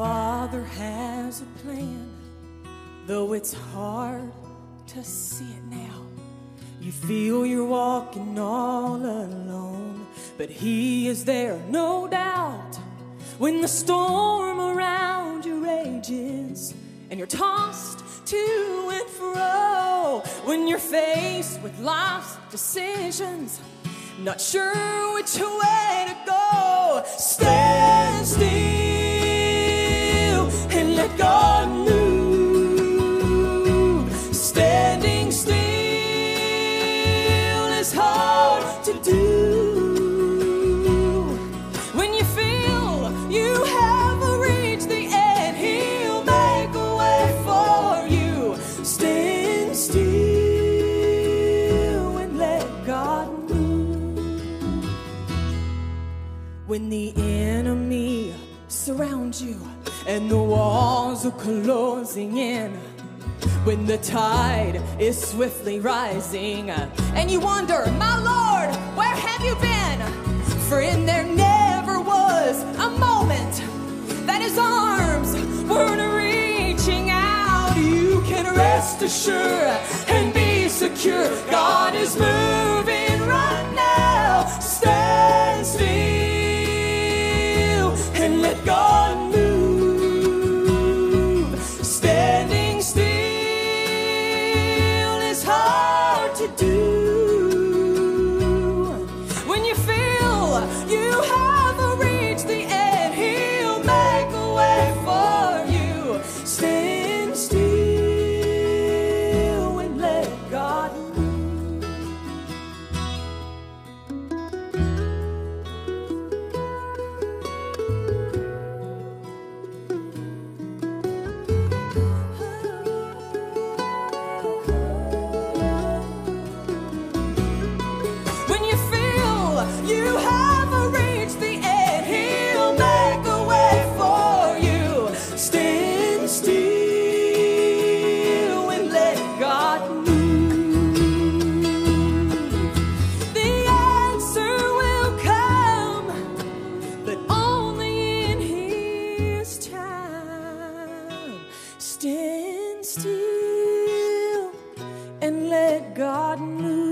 Father has a plan, though it's hard to see it now. You feel you're walking all alone, but He is there, no doubt. When the storm around you rages and you're tossed to and fro, when you're faced with life's decisions, not sure which way to go, stand When the enemy surrounds you and the walls are closing in. When the tide is swiftly rising, and you wonder, My Lord, where have you been? Friend, there never was a moment that his arms weren't reaching out. You can rest assured and be secure. God is moving still and let God move.